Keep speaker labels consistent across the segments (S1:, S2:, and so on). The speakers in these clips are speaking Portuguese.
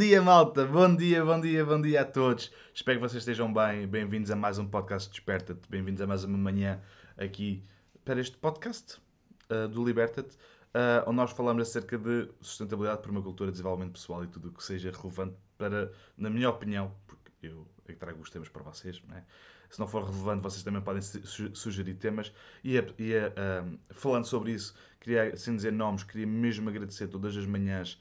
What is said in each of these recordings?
S1: dia, malta! Bom dia, bom dia, bom dia a todos. Espero que vocês estejam bem. Bem-vindos a mais um podcast Desperta-te. Bem-vindos a mais uma manhã aqui para este podcast uh, do Liberta-te, uh, onde nós falamos acerca de sustentabilidade, permacultura, desenvolvimento pessoal e tudo o que seja relevante para, na minha opinião, porque eu é que trago os temas para vocês, não é? se não for relevante, vocês também podem sugerir temas. E, e uh, falando sobre isso, queria, sem dizer nomes, queria mesmo agradecer todas as manhãs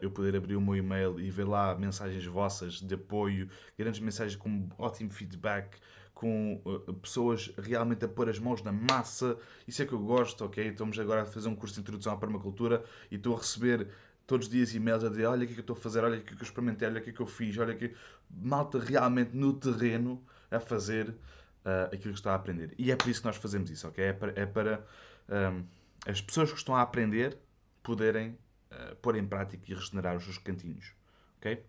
S1: eu poder abrir o meu e-mail e ver lá mensagens vossas de apoio, grandes mensagens com ótimo feedback, com uh, pessoas realmente a pôr as mãos na massa. Isso é que eu gosto, ok? Estamos agora a fazer um curso de introdução à permacultura e estou a receber todos os dias e-mails a dizer olha o que é que eu estou a fazer, olha o que é que eu experimentei, olha o que é que eu fiz, olha que malta realmente no terreno a fazer uh, aquilo que está a aprender. E é por isso que nós fazemos isso, ok? É para, é para um, as pessoas que estão a aprender poderem uh, pôr em prática e regenerar os seus cantinhos, ok?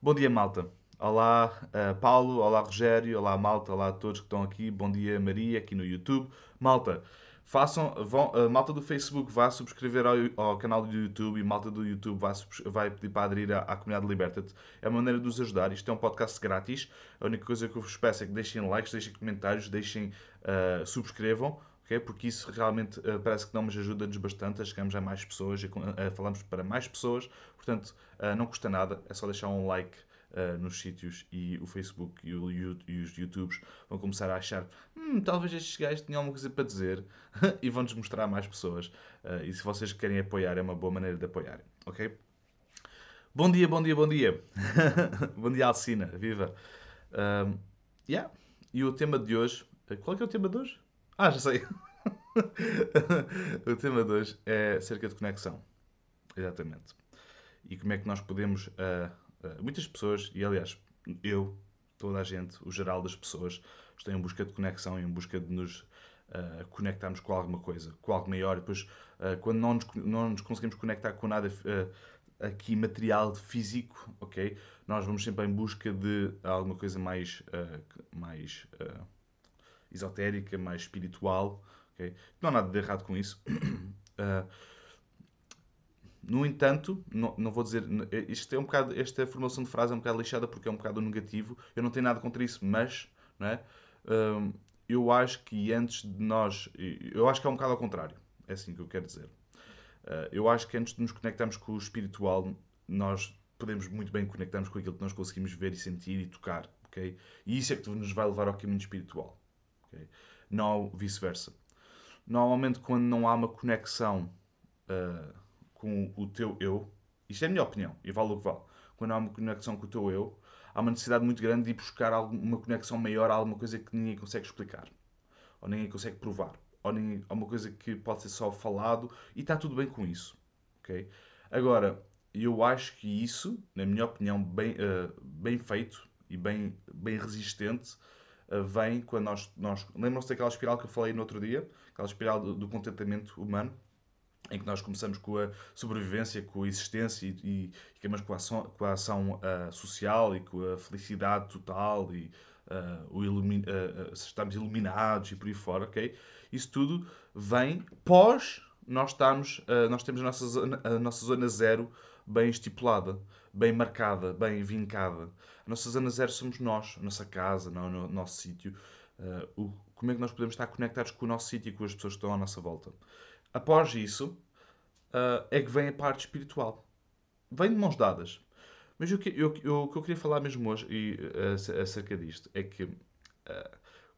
S1: Bom dia, malta. Olá, uh, Paulo. Olá, Rogério. Olá, malta. Olá a todos que estão aqui. Bom dia, Maria, aqui no YouTube. Malta, Façam, vão, a malta do Facebook vá subscrever ao, ao, canal do YouTube e malta do YouTube vai, vai pedir para aderir à, à comunidade Liberta-te. É uma maneira de nos ajudar. Isto é um podcast grátis. A única coisa que eu vos peço é que deixem likes, deixem comentários, deixem, uh, subscrevam. Porque isso realmente uh, parece que não nos ajuda-nos bastante a chegarmos a mais pessoas, a, a falamos para mais pessoas. Portanto, uh, não custa nada, é só deixar um like uh, nos sítios e o Facebook e, o, e, os YouTubes vão começar a achar hum, talvez estes gajos tenham alguma coisa para dizer e vão-nos mostrar a mais pessoas. Uh, e se vocês querem apoiar, é uma boa maneira de apoiar, ok? Bom dia, bom dia, bom dia. bom dia, Alcina, viva. Um, yeah. E o tema de hoje, qual é, é o tema de hoje? Ah, já sei. o tema de hoje é cerca de conexão. Exatamente. E como é que nós podemos uh, eh, muitas pessoas, e aliás, eu, toda a gente, o geral das pessoas, estão em busca de conexão, em busca de nos uh, conectarmos com alguma coisa, com algo maior. E depois, uh, quando não nos, não nos conseguimos conectar com nada aqui material, físico, ok? Nós vamos sempre em busca de alguma coisa mais, mais esotérica, mais espiritual, ok? Não há nada de errado com isso. No entanto, não, não vou dizer. Isto é um bocado, esta formulação de frase é um bocado lixada porque é um bocado negativo. Eu não tenho nada contra isso, mas não é? Hum, eu acho que antes de nós. Eu acho que é um bocado ao contrário. É assim que eu quero dizer. Uh, eu acho que antes de nos conectarmos com o espiritual, nós podemos muito bem conectarmos com aquilo que nós conseguimos ver e sentir e tocar. Okay? E isso é que nos vai levar ao caminho espiritual. Okay? Não vice-versa. Normalmente, quando não há uma conexão. Uh, com o teu eu, isto é a minha opinião, e vale o que vale. Quando há uma conexão com o teu eu, há uma necessidade muito grande de ir buscar uma conexão maior a alguma coisa que ninguém consegue explicar, ou ninguém consegue provar, ou ninguém, uma coisa que pode ser só falado, e está tudo bem com isso. Okay? Agora, eu acho que isso, na minha opinião, bem, uh, bem feito e bem, bem resistente, vem quando nós. nós Lembram-se daquela espiral que eu falei no outro dia? Aquela espiral do, do contentamento humano? em que nós começamos com a sobrevivência, com a existência e, e, e com a ação, com a ação uh, social e com a felicidade total e uh, o ilumi uh, estamos iluminados e por aí fora, ok? Isso tudo vem pós nós estamos, nós temos a nossa, zona, a nossa zona zero bem estipulada, bem marcada, bem vincada. A nossa zona zero somos nós, a nossa casa, o nosso sítio. como é que nós podemos estar conectados com o nosso sítio e com as pessoas que estão à nossa volta? após isso, uh, é que vem a parte espiritual. Vem de mãos dadas. Mas o que eu, eu, que eu queria falar mesmo hoje e, acerca disto é que uh,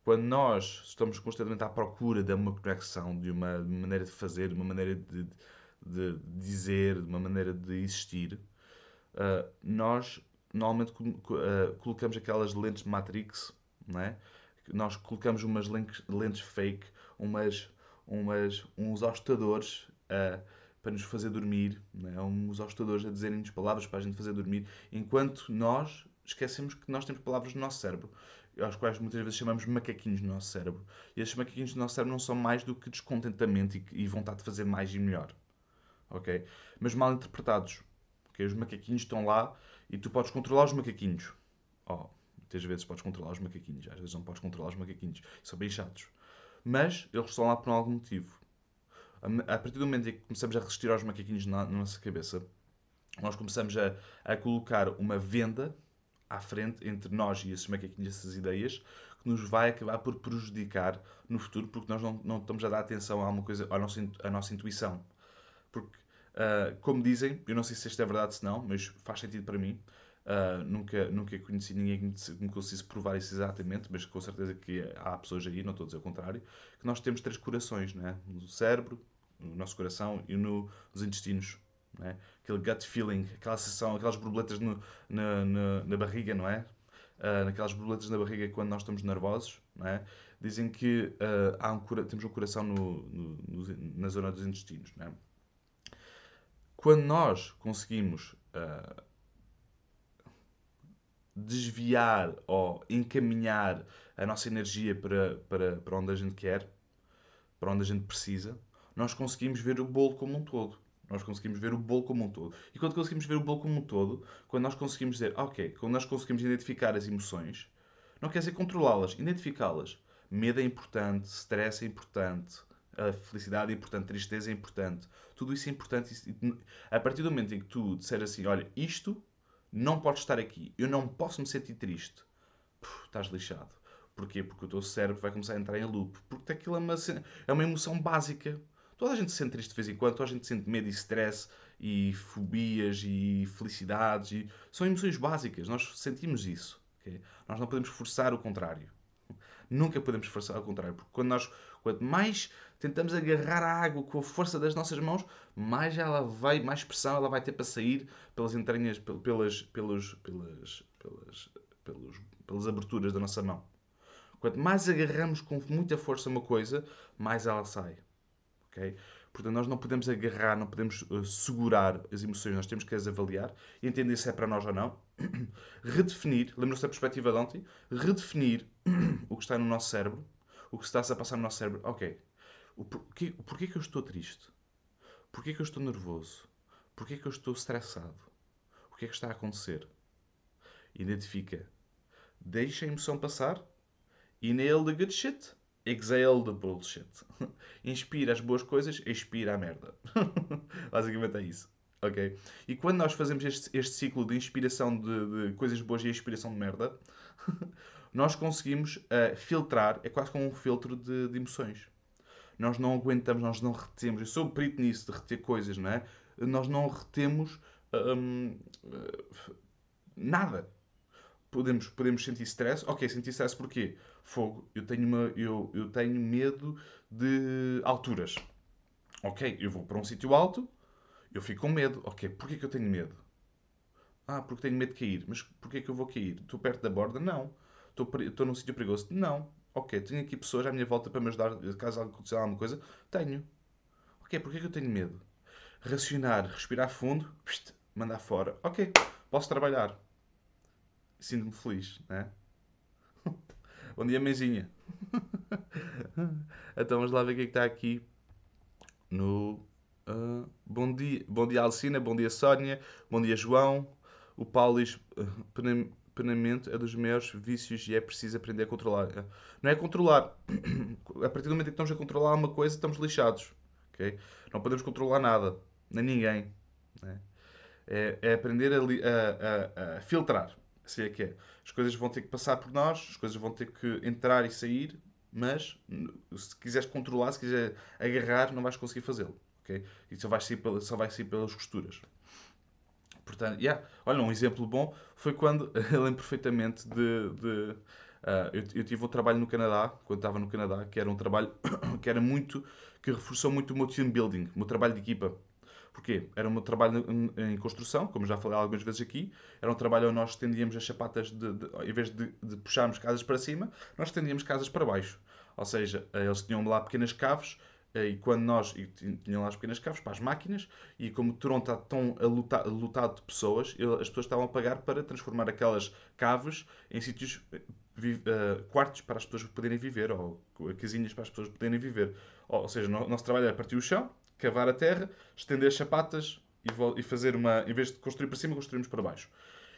S1: quando nós estamos constantemente à procura de uma conexão, de uma maneira de fazer, de uma maneira de, de dizer, de uma maneira de existir, uh, nós normalmente colocamos aquelas lentes Matrix, não é? Nós colocamos umas lentes, fake, umas umas, uns hostadores uh, para nos fazer dormir, né? uns hostadores a dizerem-nos palavras para a gente fazer dormir, enquanto nós esquecemos que nós temos palavras no nosso cérebro, aos quais muitas vezes chamamos macaquinhos no nosso cérebro. E esses macaquinhos do nosso cérebro não são mais do que descontentamento e, e vontade de fazer mais e melhor. Ok? Mas mal interpretados. Okay? Os macaquinhos estão lá e tu podes controlar os macaquinhos. Oh, muitas vezes podes controlar os macaquinhos, às vezes não podes controlar os macaquinhos. São bem chatos mas eles estão lá por algum motivo. A partir do momento em que começamos a resistir aos macaquinhos na, na nossa cabeça, nós começamos a, a colocar uma venda à frente entre nós e esses macaquinhos, essas ideias, que nos vai acabar por prejudicar no futuro, porque nós não, não estamos a dar atenção a alguma coisa, à nossa, à nossa intuição. Porque, uh, como dizem, eu não sei se isto é verdade ou não, mas faz sentido para mim. Uh, nunca, nunca conheci ninguém que me conseguisse provar isso exatamente, mas com certeza que há pessoas aí, não estou a dizer o contrário, que nós temos três corações, né? no cérebro, no nosso coração e no, nos intestinos. Né? Aquele gut feeling, aquela sensação, aquelas borboletas no, na, na, na, barriga, não é? Uh, naquelas borboletas na barriga quando nós estamos nervosos, não é? Dizem que uh, há um, temos um coração no, no, na zona dos intestinos, não é? Quando nós conseguimos uh, desviar ou encaminhar a nossa energia para, para, para onde a gente quer, para onde a gente precisa, nós conseguimos ver o bolo como um todo. Nós conseguimos ver o bolo como um todo. E quando conseguimos ver o bolo como um todo, quando nós conseguimos dizer, ok, quando nós conseguimos identificar as emoções, não quer dizer controlá-las, identificá-las. Medo é importante, stress é importante, a felicidade é importante, tristeza é importante. Tudo isso é importante. A partir do momento em que tu disseres assim, olha, isto não pode estar aqui, eu não posso me sentir triste, Puf, estás lixado. Porquê? Porque o teu cérebro vai começar a entrar em loop. Porque aquilo é uma, é uma emoção básica. Toda a gente se sente triste de vez em quando, toda a gente sente medo e stress e fobias e felicidades. E... São emoções básicas, nós sentimos isso. Okay? Nós não podemos forçar o contrário. Nunca podemos forçar o contrário, porque quando nós, quanto mais tentamos agarrar a água com a força das nossas mãos, mais ela vai, mais pressão ela vai ter para sair pelas entranhas, pelas, pelos, pelas, pelas, pelos, pelas aberturas da nossa mão. Quanto mais agarramos com muita força uma coisa, mais ela sai. Portanto, nós não podemos agarrar, não podemos uh, segurar as emoções, nós temos que as avaliar e entender se é para nós ou não. redefinir, lembra-se da perspectiva de ontem? Redefinir o que está no nosso cérebro, o que está a passar no nosso cérebro. Ok, o porquê, o porquê que eu estou triste? Porquê que eu estou nervoso? Porquê que eu estou estressado? O que é que está a acontecer? Identifica. Deixa a emoção passar. Inhale the good shit. Exhale the bullshit. Inspira as boas coisas, expira a merda. Basicamente é isso. Ok? E quando nós fazemos este, este ciclo de inspiração de, de, coisas boas e expiração de merda, nós conseguimos uh, filtrar, é quase como um filtro de, de, emoções. Nós não aguentamos, nós não retemos. Eu sou perito nisso, de reter coisas, não é? Nós não retemos um, uh, nada podemos, podemos sentir stress. Ok, sentir stress porquê? Fogo. Eu tenho, uma, eu, eu tenho medo de alturas. Ok, eu vou para um sítio alto, eu fico com medo. Ok, porquê que eu tenho medo? Ah, porque tenho medo de cair. Mas porquê que eu vou cair? Estou perto da borda? Não. Estou, estou num sítio perigoso? Não. Ok, tenho aqui pessoas à minha volta para me ajudar caso aconteça alguma coisa? Tenho. Ok, porquê que eu tenho medo? Racionar, respirar fundo, mandar fora. Ok, posso trabalhar sinto-me feliz, né? Bom dia, mãezinha. então vamos lá ver o que é que está aqui no. Uh, bom dia, bom dia Alcina, bom dia Sónia, bom dia João. O Paulo diz: uh, penamento é dos maiores vícios e é preciso aprender a controlar. Uh, não é controlar. a partir do momento em que estamos a controlar uma coisa, estamos lixados. Okay? Não podemos controlar nada, nem ninguém. Né? É, é aprender a, a, a, a filtrar. Assim é que é. As coisas vão ter que passar por nós, as coisas vão ter que entrar e sair, mas se quiseres controlar, se quiser agarrar, não vais conseguir fazê-lo. Okay? E só vai, sair pela, só vai sair pelas costuras. Portanto, yeah. olha, um exemplo bom foi quando, eu lembro perfeitamente de. de uh, eu, eu, tive um trabalho no Canadá, quando estava no Canadá, que era um trabalho que era muito. que reforçou muito o meu team building, o meu trabalho de equipa. Porquê? Era um trabalho em construção, como já falei algumas vezes aqui. Era um trabalho onde nós estendíamos as chapatas, de, de, em vez de, de puxarmos casas para cima, nós estendíamos casas para baixo. Ou seja, eles tinham lá pequenas caves eh, e quando nós e tinham lá as pequenas caves para as máquinas e como Toronto está tão lotado de pessoas, as pessoas estavam a pagar para transformar aquelas caves em sítios uh, quartos para as pessoas poderem viver ou casinhas para as pessoas poderem viver. Ou, seja, o nosso trabalho era partir o chão, cavar a terra, estender as sapatas e, fazer uma. Em vez de construir para cima, construímos para baixo.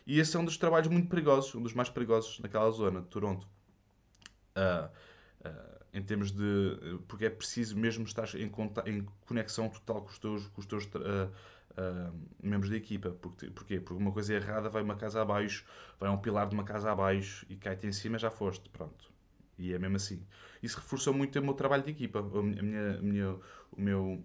S1: E esse é um dos trabalhos muito perigosos, um dos mais perigosos naquela zona de Toronto. Uh, uh, em termos de. Porque é preciso mesmo estar em, em conexão total com os teus, com os teus uh, membros da equipa. Porque, porquê? Porque uma coisa errada vai uma casa abaixo, vai um pilar de uma casa abaixo e cai-te em cima já foste. Pronto. E é mesmo assim. Isso reforçou muito o meu trabalho de equipa. A minha, a minha, o meu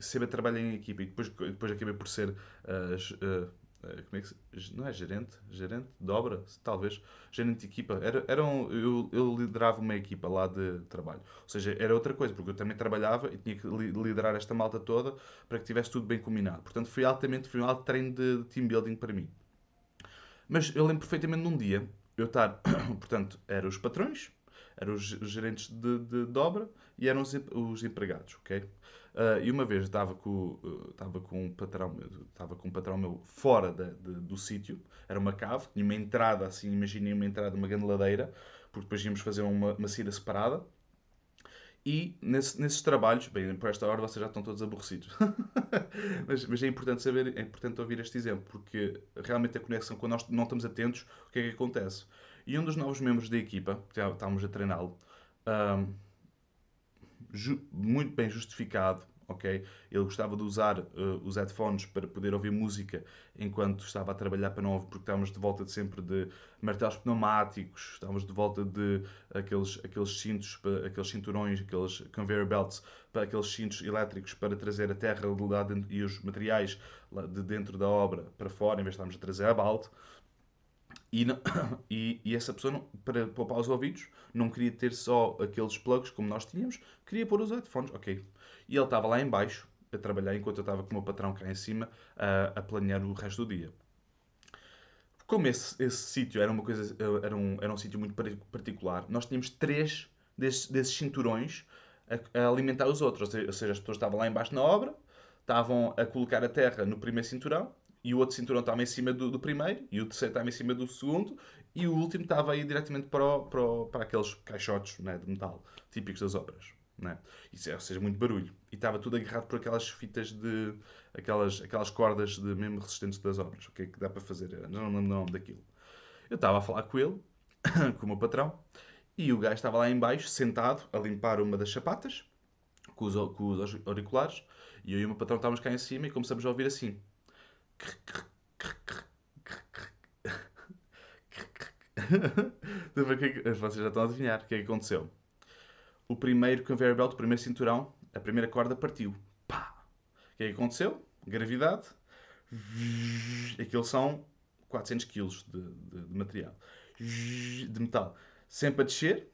S1: saber trabalhar em equipa. E depois, depois acabei por ser uh, uh, como é que se, não é gerente, gerente de obra, talvez, gerente de equipa. Era, era um, eu, eu liderava uma equipa lá de trabalho. Ou seja, era outra coisa, porque eu também trabalhava e tinha que liderar esta malta toda para que tivesse tudo bem combinado. Portanto, foi altamente, foi um alto treino de, de team building para mim. Mas eu lembro perfeitamente num dia, eu estar, portanto, eram os patrões, eram os gerentes de, de, de obra e eram os, os empregados, ok? Uh, e uma vez estava com, uh, com um patrão, estava com um patrão meu fora de, do sítio, era uma cave, tinha uma entrada assim, imaginem uma entrada, uma grande ladeira, porque depois íamos fazer uma, uma saída separada. E nesse, nesses trabalhos, bem, por esta hora vocês já estão todos aborrecidos, mas, mas, é importante saber, é importante ouvir este exemplo, porque realmente a conexão, quando nós não estamos atentos, o que é que acontece? E um dos novos membros da equipa, estávamos a treiná-lo, um, muito bem justificado, ok? Ele gostava de usar uh, os headphones para poder ouvir música enquanto estava a trabalhar para não porque estávamos de volta de sempre de martelos pneumáticos, estávamos de volta de aqueles, aqueles cintos, aqueles cinturões, aqueles conveyor belts, para aqueles cintos elétricos para trazer a terra e os materiais de dentro da obra para fora, em vez de estarmos a trazer a balde. E, não, e, e, essa pessoa, não, para poupar os ouvidos, não queria ter só aqueles plugs como nós tínhamos, queria pôr os headphones, ok. E ele estava lá em baixo a trabalhar, enquanto eu estava com o meu patrão cá em cima a, a planear o resto do dia. Como esse, esse sítio era uma coisa, era um, era um sítio muito particular, nós tínhamos três desses, desses cinturões a, a, alimentar os outros. Ou seja, as pessoas estavam lá embaixo na obra, estavam a colocar a terra no primeiro cinturão e o outro cinturão estava em cima do, do, primeiro, e o terceiro estava em cima do segundo, e o último estava aí diretamente para, o, para, o, para aqueles caixotes né, de metal típicos das obras. Né? Isso, é, ou seja, muito barulho. E estava tudo agarrado por aquelas fitas de. aquelas, aquelas cordas de mesmo resistentes das obras. O que é que dá para fazer? não lembro o nome daquilo. Eu estava a falar com ele, com o meu patrão, e o gajo estava lá embaixo, sentado, a limpar uma das sapatas, com os, com os auriculares, e eu e o meu patrão estávamos cá em cima e começamos a ouvir assim. Vocês já estão a adivinhar o que é que aconteceu. O primeiro conveyor belt, o primeiro cinturão, a primeira corda partiu. Pá! O que é que aconteceu? Gravidade. Aquilo são 400 kg de, de, de material. De metal. Sempre a descer,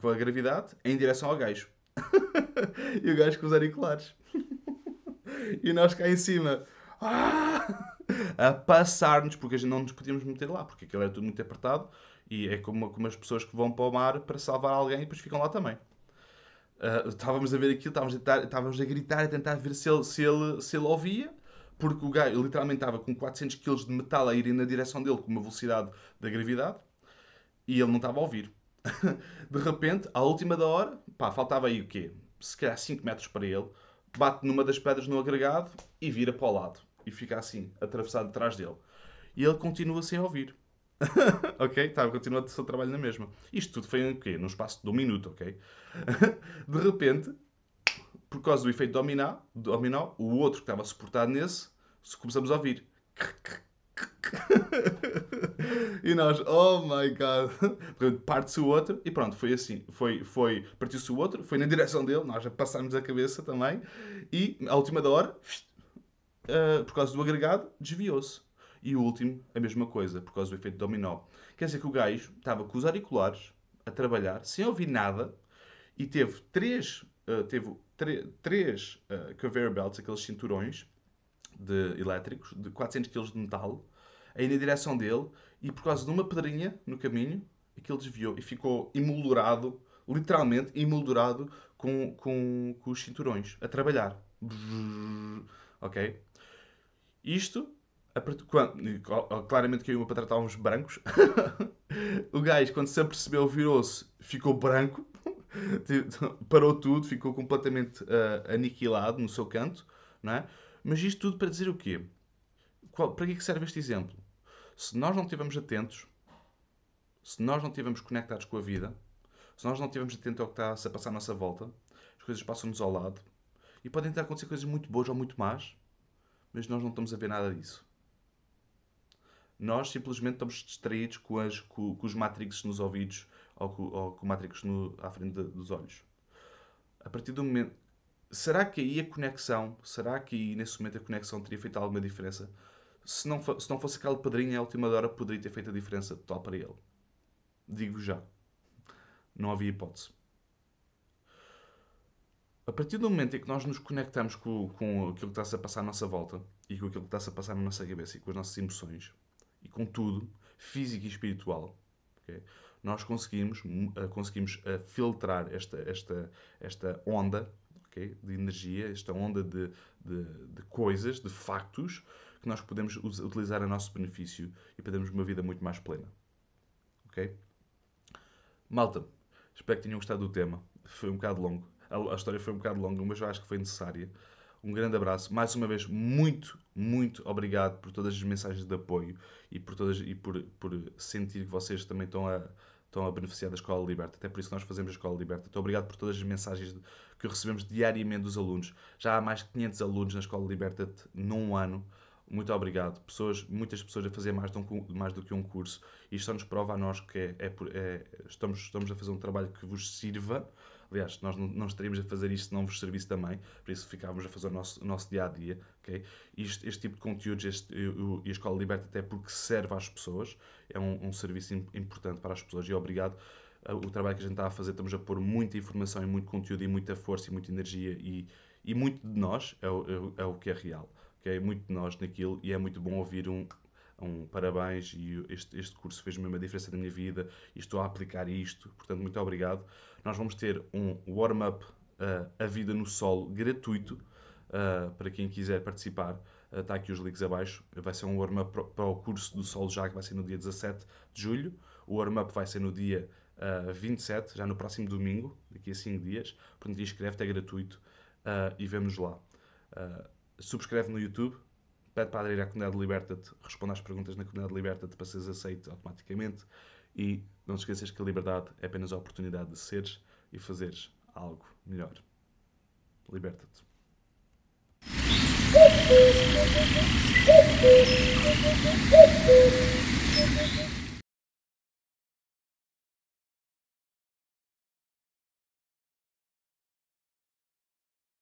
S1: com a gravidade, em direção ao gajo. e o gajo com os auriculares. e nós cá em cima a passar-nos, porque a gente não nos podíamos meter lá, porque aquilo era tudo muito apertado e é como, como as pessoas que vão para o mar para salvar alguém e depois ficam lá também. Uh, estávamos a ver aquilo, estávamos a, tentar, estávamos a gritar, tentar ver se ele, se ele, se ele ouvia, porque o gajo literalmente estava com 400 kg de metal a ir na direção dele com uma velocidade da gravidade e ele não estava a ouvir. de repente, à última da hora, pá, faltava aí o quê? Se calhar 5 metros para ele, bate numa das pedras no agregado e vira para o lado e fica assim, atravessado atrás dele. E ele continua sem ouvir. ok? Tá, continua o seu trabalho na mesma. Isto tudo foi em quê? Num espaço de um minuto, ok? de repente, por causa do efeito dominó, dominó o outro que estava suportado nesse, começamos a ouvir. e nós, oh my god, parte-se o outro e pronto, foi assim. Foi, foi, partiu-se o outro, foi na direção dele, nós já passámos a cabeça também e à última da hora uh, por causa do agregado, desviou-se. E o último, a mesma coisa, por causa do efeito dominó. Quer dizer que o gajo estava com os auriculares a trabalhar, sem ouvir nada, e teve três, uh, teve três uh, conveyor belts, aqueles cinturões de elétricos, de 400 kg de metal, aí na direção dele, e por causa de uma pedrinha no caminho, aquilo desviou e ficou emoldurado, literalmente emoldurado com, com, com os cinturões, a trabalhar. Ok? Isto, quando, claramente que eu e o meu patrão estávamos brancos. o gajo, quando se apercebeu, virou-se, ficou branco, parou tudo, ficou completamente uh, aniquilado no seu canto. Não é? Mas isto tudo para dizer o quê? Qual, para que, é que serve este exemplo? Se nós não estivermos atentos, se nós não estivermos conectados com a vida, se nós não estivermos atentos ao que está a passar à nossa volta, as coisas passam-nos ao lado e podem estar a acontecer coisas muito boas ou muito más, mas nós não estamos a ver nada disso. Nós simplesmente estamos distraídos com, as, com, com os Matrix nos ouvidos ou com, ou com Matrix no, à frente de, dos olhos. A partir do momento. Será que aí a conexão, será que aí nesse momento a conexão teria feito alguma diferença? Se não, se não fosse aquela padrinha, a última hora poderia ter feito a diferença total para ele. Digo já. Não havia hipótese. A partir do momento em que nós nos conectamos com, com aquilo que está-se a passar à nossa volta e com aquilo que está-se a passar na nossa cabeça e com as nossas emoções e com tudo, físico e espiritual, okay, nós conseguimos, uh, conseguimos uh, filtrar esta, esta, esta onda okay, de energia, esta onda de, de, de, coisas, de factos, que nós podemos utilizar a nosso benefício e podemos uma vida muito mais plena. Ok? Malta, espero que tenham gostado do tema. Foi um bocado longo. A, a história foi um bocado longa, mas eu acho que foi necessária. Um grande abraço. Mais uma vez, muito, muito obrigado por todas as mensagens de apoio e por, todas, e por, por sentir que vocês também estão a, estão a beneficiar da Escola Liberta. Até por isso nós fazemos a Escola Liberta. Muito obrigado por todas as mensagens que recebemos diariamente dos alunos. Já há mais de 500 alunos na Escola Liberta num ano. Muito obrigado. Pessoas, muitas pessoas a fazer mais, um, mais do que um curso. Isto só nos prova a nós que é, é, é, estamos, estamos a fazer um trabalho que vos sirva. Aliás, nós não, não estaríamos a fazer isto se não vos servisse também. Por isso ficávamos a fazer o nosso, o nosso dia a dia. Okay? Este, este tipo de conteúdos este, e a Escola Liberta, até porque serve às pessoas, é um, um serviço importante para as pessoas. E obrigado o trabalho que a gente está a fazer, estamos a pôr muita informação e muito conteúdo e muita força e muita energia e, e muito de nós é o, é, é o que é real é muito de nós naquilo e é muito bom ouvir um, um parabéns e este, este curso fez mesmo a diferença na minha vida e estou a aplicar isto, portanto, muito obrigado. Nós vamos ter um warm-up uh, A Vida no Solo gratuito uh, para quem quiser participar. Uh, está aqui os links abaixo. Vai ser um warm-up para, para o curso do Solo já, que vai ser no dia 17 de julho. O warm-up vai ser no dia uh, 27, já no próximo domingo, daqui a 5 dias. Portanto, inscreve-te, é gratuito e vemos lá. Uh, subscreve no YouTube, pede para aderir à comunidade Liberta-te, responde às perguntas na comunidade Liberta-te para seres aceito automaticamente e não te esqueças que a liberdade é apenas a oportunidade de seres e fazeres algo melhor. Liberta-te.